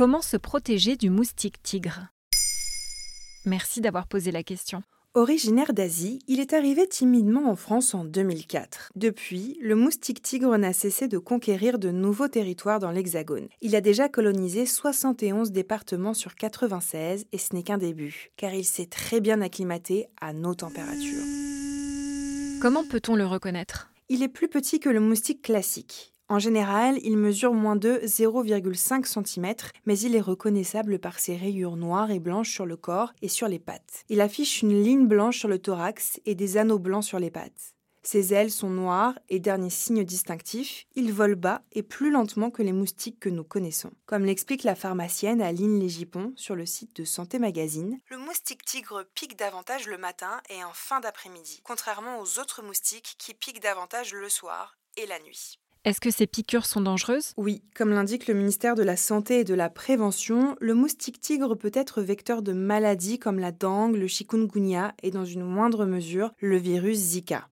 Comment se protéger du moustique tigre? Merci d'avoir posé la question. Originaire d'Asie, il est arrivé timidement en France en 2004. Depuis, le moustique tigre n'a cessé de conquérir de nouveaux territoires dans l'Hexagone. Il a déjà colonisé 71 départements sur 96 et ce n'est qu'un début, car il s'est très bien acclimaté à nos températures. Comment peut-on le reconnaître? Il est plus petit que le moustique classique. En général, il mesure moins de 0,5 cm, mais il est reconnaissable par ses rayures noires et blanches sur le corps et sur les pattes. Il affiche une ligne blanche sur le thorax et des anneaux blancs sur les pattes. Ses ailes sont noires et dernier signe distinctif, il vole bas et plus lentement que les moustiques que nous connaissons. Comme l'explique la pharmacienne Aline Légipon sur le site de Santé Magazine, le moustique tigre pique davantage le matin et en fin d'après-midi, contrairement aux autres moustiques qui piquent davantage le soir et la nuit. Est-ce que ces piqûres sont dangereuses? Oui, comme l'indique le ministère de la Santé et de la Prévention, le moustique tigre peut être vecteur de maladies comme la dengue, le chikungunya et dans une moindre mesure le virus Zika.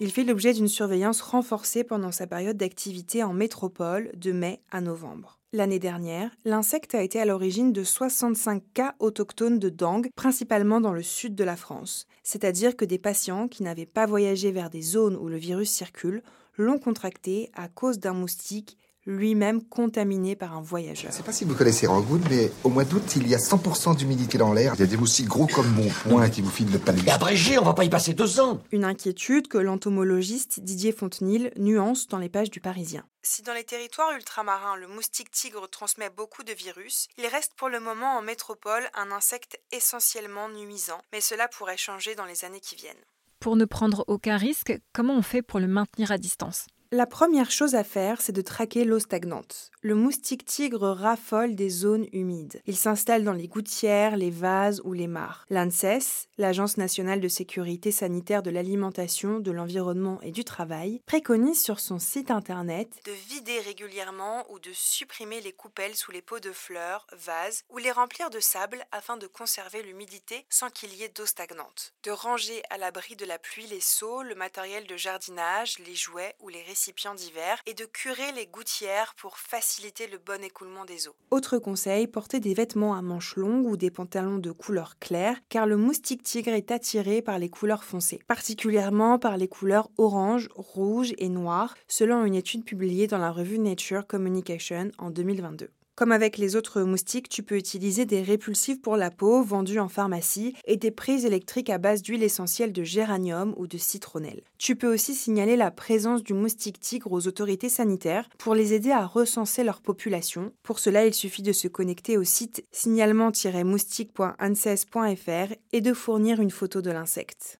Il fait l'objet d'une surveillance renforcée pendant sa période d'activité en métropole de mai à novembre. L'année dernière, l'insecte a été à l'origine de 65 cas autochtones de dengue, principalement dans le sud de la France. C'est-à-dire que des patients qui n'avaient pas voyagé vers des zones où le virus circule l'ont contracté à cause d'un moustique lui-même contaminé par un voyageur. Je ne sais pas si vous connaissez Rangoon, mais au mois d'août, il y a 100% d'humidité dans l'air. Il y a des moustiques gros comme mon poing qui vous filent le panier. Mais abrégé, on va pas y passer deux ans Une inquiétude que l'entomologiste Didier Fontenil nuance dans les pages du Parisien. Si dans les territoires ultramarins, le moustique tigre transmet beaucoup de virus, il reste pour le moment en métropole un insecte essentiellement nuisant, mais cela pourrait changer dans les années qui viennent. Pour ne prendre aucun risque, comment on fait pour le maintenir à distance? La première chose à faire, c'est de traquer l'eau stagnante. Le moustique tigre raffole des zones humides. Il s'installe dans les gouttières, les vases ou les mares. L'ANSES, l'Agence nationale de sécurité sanitaire de l'alimentation, de l'environnement et du travail, préconise sur son site internet de vider régulièrement ou de supprimer les coupelles sous les pots de fleurs, vases ou les remplir de sable afin de conserver l'humidité sans qu'il y ait d'eau stagnante. De ranger à l'abri de la pluie les seaux, le matériel de jardinage, les jouets ou les récipients d'hiver et de curer les gouttières pour faciliter le bon écoulement des eaux. Autre conseil, portez des vêtements à manches longues ou des pantalons de couleur claire car le moustique tigre est attiré par les couleurs foncées, particulièrement par les couleurs orange, rouge et noir, selon une étude publiée dans la revue Nature Communication en 2022. Comme avec les autres moustiques, tu peux utiliser des répulsifs pour la peau vendus en pharmacie et des prises électriques à base d'huile essentielle de géranium ou de citronnelle. Tu peux aussi signaler la présence du moustique tigre aux autorités sanitaires pour les aider à recenser leur population. Pour cela, il suffit de se connecter au site signalement-moustique.anses.fr et de fournir une photo de l'insecte.